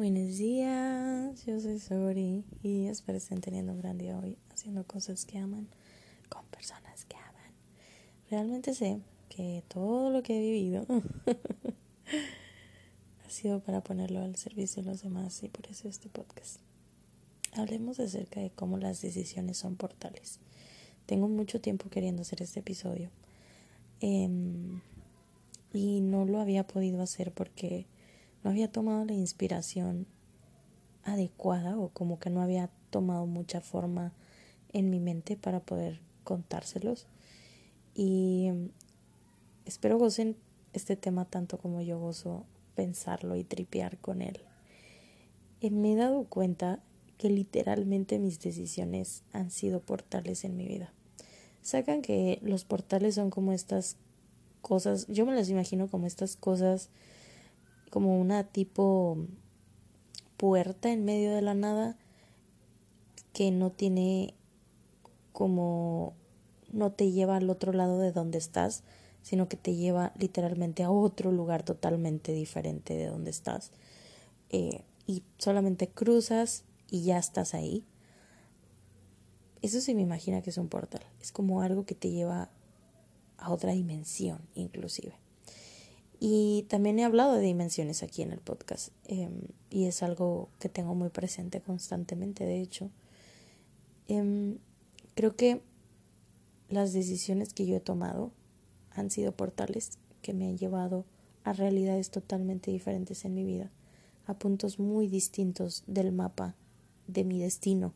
Buenos días, yo soy Sori y espero estén teniendo un gran día hoy haciendo cosas que aman con personas que aman. Realmente sé que todo lo que he vivido ha sido para ponerlo al servicio de los demás y por eso este podcast. Hablemos acerca de cómo las decisiones son portales. Tengo mucho tiempo queriendo hacer este episodio em, y no lo había podido hacer porque no había tomado la inspiración adecuada o como que no había tomado mucha forma en mi mente para poder contárselos. Y espero gocen este tema tanto como yo gozo pensarlo y tripear con él. Y me he dado cuenta que literalmente mis decisiones han sido portales en mi vida. Sacan que los portales son como estas cosas, yo me las imagino como estas cosas como una tipo puerta en medio de la nada que no tiene como no te lleva al otro lado de donde estás, sino que te lleva literalmente a otro lugar totalmente diferente de donde estás. Eh, y solamente cruzas y ya estás ahí. Eso se me imagina que es un portal. Es como algo que te lleva a otra dimensión, inclusive. Y también he hablado de dimensiones aquí en el podcast em, y es algo que tengo muy presente constantemente, de hecho. Em, creo que las decisiones que yo he tomado han sido portales que me han llevado a realidades totalmente diferentes en mi vida, a puntos muy distintos del mapa de mi destino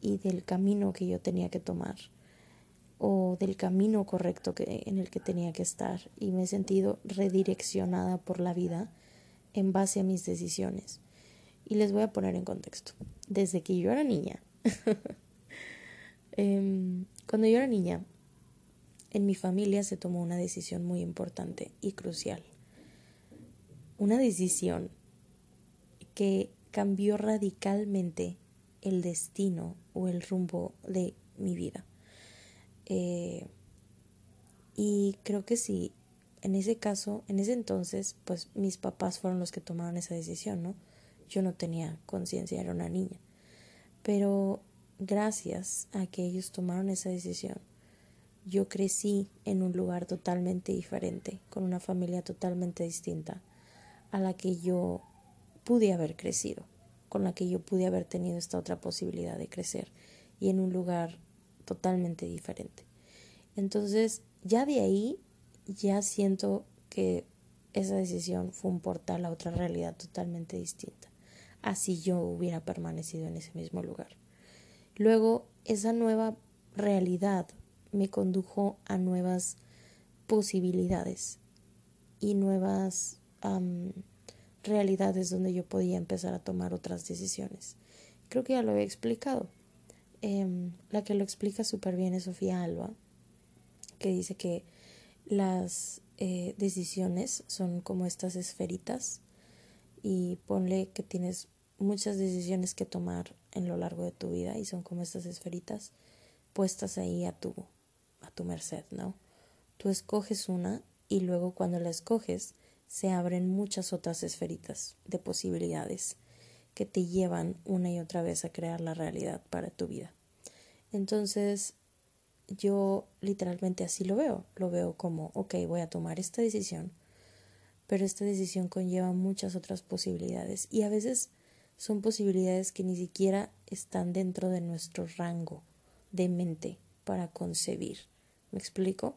y del camino que yo tenía que tomar o del camino correcto que, en el que tenía que estar y me he sentido redireccionada por la vida en base a mis decisiones. Y les voy a poner en contexto. Desde que yo era niña, em, cuando yo era niña, en mi familia se tomó una decisión muy importante y crucial. Una decisión que cambió radicalmente el destino o el rumbo de mi vida. Eh, y creo que sí, en ese caso, en ese entonces, pues mis papás fueron los que tomaron esa decisión, ¿no? Yo no tenía conciencia, era una niña. Pero gracias a que ellos tomaron esa decisión, yo crecí en un lugar totalmente diferente, con una familia totalmente distinta a la que yo pude haber crecido, con la que yo pude haber tenido esta otra posibilidad de crecer y en un lugar totalmente diferente. Entonces, ya de ahí, ya siento que esa decisión fue un portal a otra realidad totalmente distinta. Así yo hubiera permanecido en ese mismo lugar. Luego, esa nueva realidad me condujo a nuevas posibilidades y nuevas realidades donde yo podía empezar a tomar otras decisiones. Creo que ya lo he explicado. Em, la que lo explica súper bien es Sofía Alba, que dice que las eh, decisiones son como estas esferitas y ponle que tienes muchas decisiones que tomar en lo largo de tu vida y son como estas esferitas puestas ahí a tu a tu merced, ¿no? Tú escoges una y luego cuando la escoges se abren muchas otras esferitas de posibilidades que te llevan una y otra vez a crear la realidad para tu vida. Entonces, yo literalmente así lo veo. Lo veo como, ok, voy a tomar esta decisión, pero esta decisión conlleva muchas otras posibilidades y a veces son posibilidades que ni siquiera están dentro de nuestro rango de mente para concebir. ¿Me explico?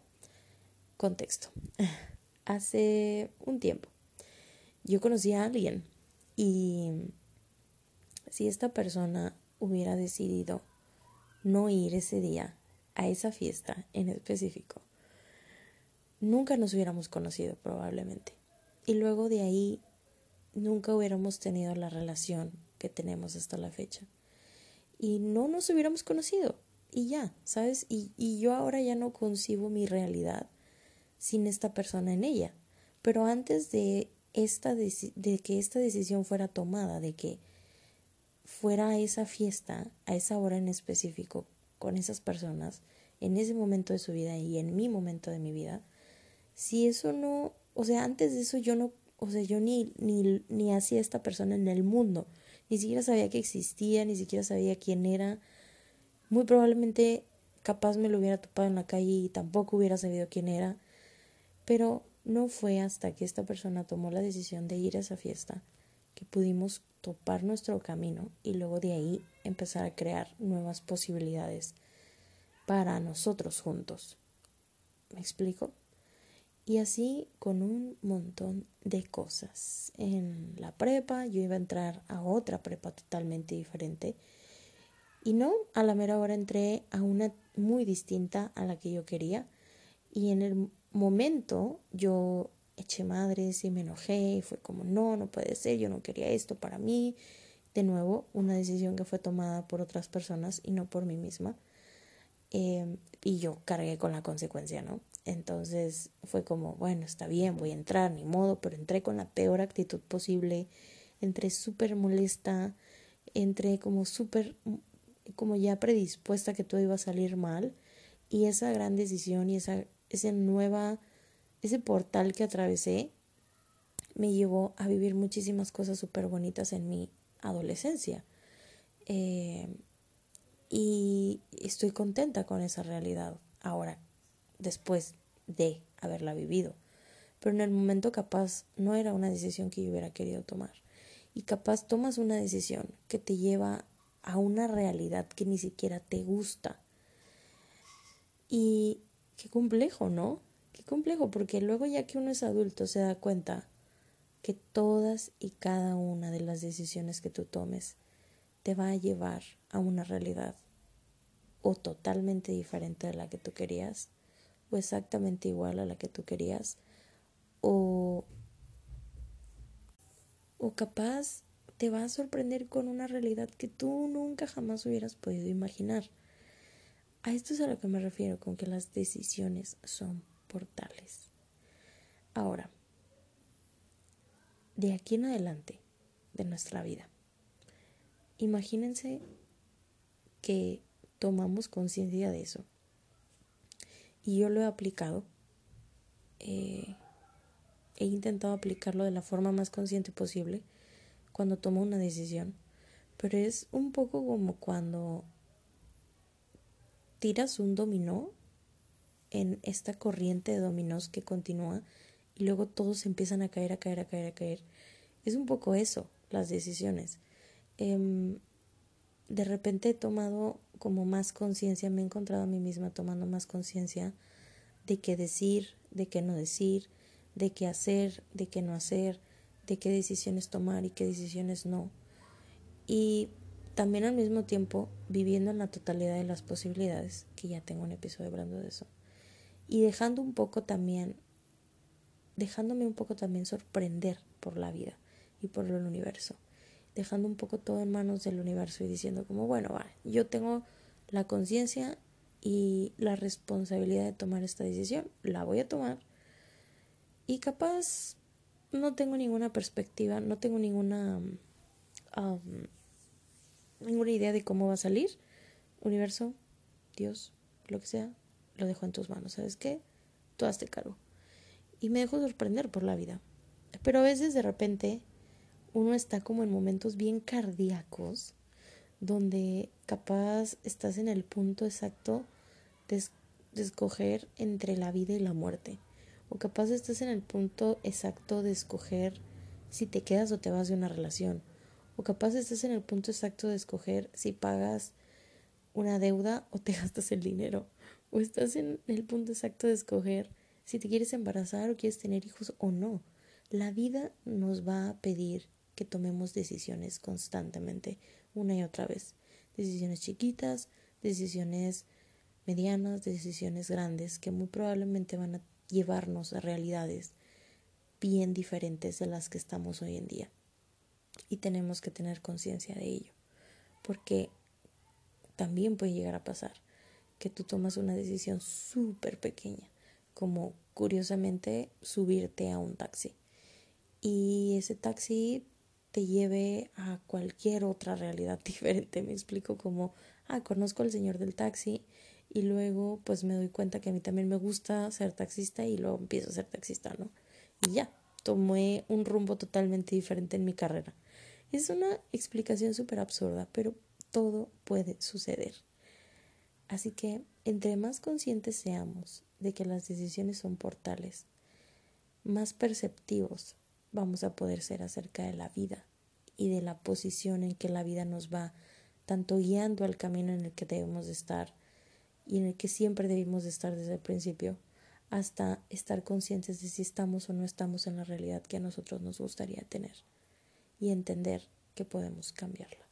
Contexto. Hace un tiempo yo conocí a alguien y si esta persona hubiera decidido no ir ese día a esa fiesta en específico, nunca nos hubiéramos conocido probablemente. Y luego de ahí nunca hubiéramos tenido la relación que tenemos hasta la fecha. Y no nos hubiéramos conocido. Y ya, ¿sabes? Y, y yo ahora ya no concibo mi realidad sin esta persona en ella. Pero antes de, esta de que esta decisión fuera tomada, de que fuera a esa fiesta, a esa hora en específico, con esas personas, en ese momento de su vida y en mi momento de mi vida, si eso no, o sea, antes de eso yo no, o sea, yo ni, ni, ni hacía esta persona en el mundo, ni siquiera sabía que existía, ni siquiera sabía quién era. Muy probablemente capaz me lo hubiera topado en la calle y tampoco hubiera sabido quién era, pero no fue hasta que esta persona tomó la decisión de ir a esa fiesta que pudimos topar nuestro camino y luego de ahí empezar a crear nuevas posibilidades para nosotros juntos. ¿Me explico? Y así con un montón de cosas. En la prepa yo iba a entrar a otra prepa totalmente diferente. Y no, a la mera hora entré a una muy distinta a la que yo quería. Y en el momento yo eché madres y me enojé y fue como, no, no puede ser, yo no quería esto para mí. De nuevo, una decisión que fue tomada por otras personas y no por mí misma. Em, y yo cargué con la consecuencia, ¿no? Entonces fue como, bueno, está bien, voy a entrar, ni modo, pero entré con la peor actitud posible, entré súper molesta, entré como súper, como ya predispuesta que todo iba a salir mal. Y esa gran decisión y esa, esa nueva ese portal que atravesé me llevó a vivir muchísimas cosas súper bonitas en mi adolescencia. Eh, y estoy contenta con esa realidad ahora, después de haberla vivido. Pero en el momento capaz no era una decisión que yo hubiera querido tomar. Y capaz tomas una decisión que te lleva a una realidad que ni siquiera te gusta. Y qué complejo, ¿no? Complejo, porque luego ya que uno es adulto se da cuenta que todas y cada una de las decisiones que tú tomes te va a llevar a una realidad o totalmente diferente a la que tú querías o exactamente igual a la que tú querías o o capaz te va a sorprender con una realidad que tú nunca jamás hubieras podido imaginar. A esto es a lo que me refiero con que las decisiones son portales. Ahora, de aquí en adelante de nuestra vida, imagínense que tomamos conciencia de eso. Y yo lo he aplicado. Eh, he intentado aplicarlo de la forma más consciente posible cuando tomo una decisión. Pero es un poco como cuando tiras un dominó en esta corriente de dominos que continúa y luego todos empiezan a caer, a caer, a caer, a caer. Es un poco eso, las decisiones. Em, de repente he tomado como más conciencia, me he encontrado a mí misma tomando más conciencia de qué decir, de qué no decir, de qué hacer, de qué no hacer, de qué decisiones tomar y qué decisiones no. Y también al mismo tiempo viviendo en la totalidad de las posibilidades, que ya tengo un episodio hablando de eso y dejando un poco también, dejándome un poco también sorprender por la vida y por el universo, dejando un poco todo en manos del universo y diciendo como, bueno, vale, yo tengo la conciencia y la responsabilidad de tomar esta decisión, la voy a tomar y capaz no tengo ninguna perspectiva, no tengo ninguna ninguna idea de cómo va a salir, universo, Dios, lo que sea, lo dejo en tus manos, ¿sabes qué? Tú hazte cargo. Y me dejo sorprender por la vida. Pero a veces de repente uno está como en momentos bien cardíacos, donde capaz estás en el punto exacto de, de escoger entre la vida y la muerte. O capaz estás en el punto exacto de escoger si te quedas o te vas de una relación. O capaz estás en el punto exacto de escoger si pagas una deuda o te gastas el dinero o estás en el punto exacto de escoger si te quieres embarazar o quieres tener hijos o no. La vida nos va a pedir que tomemos decisiones constantemente, una y otra vez. Decisiones chiquitas, decisiones medianas, decisiones grandes, que muy probablemente van a llevarnos a realidades bien diferentes de las que estamos hoy en día. Y tenemos que tener conciencia de ello, porque también puede llegar a pasar que tú tomas una decisión súper pequeña, como curiosamente subirte a un taxi. Y ese taxi te lleve a cualquier otra realidad diferente. Me explico como, ah, conozco al señor del taxi y luego pues me doy cuenta que a mí también me gusta ser taxista y luego empiezo a ser taxista, ¿no? Y ya, tomé un rumbo totalmente diferente en mi carrera. Es una explicación súper absurda, pero todo puede suceder. Así que entre más conscientes seamos de que las decisiones son portales, más perceptivos vamos a poder ser acerca de la vida y de la posición en que la vida nos va tanto guiando al camino en el que debemos de estar y en el que siempre debimos de estar desde el principio, hasta estar conscientes de si estamos o no estamos en la realidad que a nosotros nos gustaría tener y entender que podemos cambiarla.